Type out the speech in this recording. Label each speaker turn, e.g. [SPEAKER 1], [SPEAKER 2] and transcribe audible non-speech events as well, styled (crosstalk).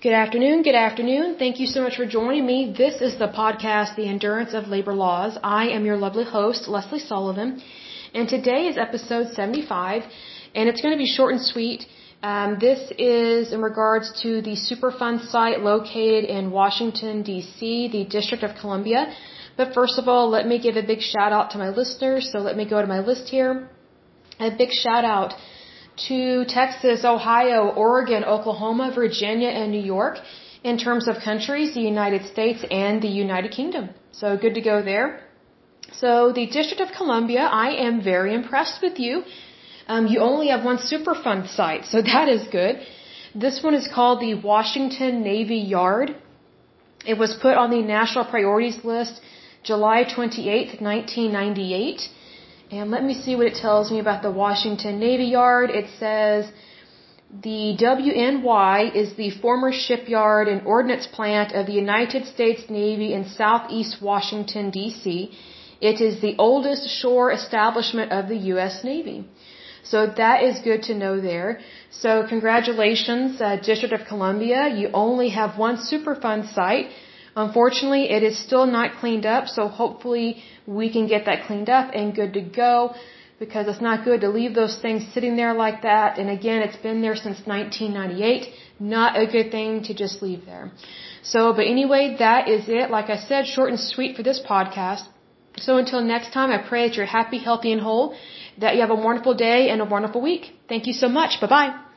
[SPEAKER 1] Good afternoon. Good afternoon. Thank you so much for joining me. This is the podcast, The Endurance of Labor Laws. I am your lovely host, Lesley Sullivan, and today is episode 75, and it's going to be short and sweet. Um, this is in regards to the Superfund site located in Washington, D.C., the District of Columbia. But first of all, let me give a big shout out to my listeners. So let me go to my list here. A big shout out to Texas, Ohio, Oregon, Oklahoma, Virginia, and New York in terms of countries, the United States and the United Kingdom. So good to go there. So the District of Columbia, I am very impressed with you. Um, you only have one Superfund site, so (laughs) that is good. This one is called the Washington Navy Yard. It was put on the national priorities list July 28, 1998. And let me see what it tells me about the Washington Navy Yard. It says the WNY is the former shipyard and ordnance plant of the United States Navy in southeast Washington, D.C. It is the oldest shore establishment of the U.S. Navy. So that is good to know there. So congratulations, uh, District of Columbia. You only have one Superfund site. Unfortunately, it is still not cleaned up, so hopefully we can get that cleaned up and good to go because it's not good to leave those things sitting there like that. And again, it's been there since 1998. Not a good thing to just leave there. So, but anyway, that is it. Like I said, short and sweet for this podcast. So until next time, I pray that you're happy, healthy, and whole, that you have a wonderful day and a wonderful week. Thank you so much. Bye bye.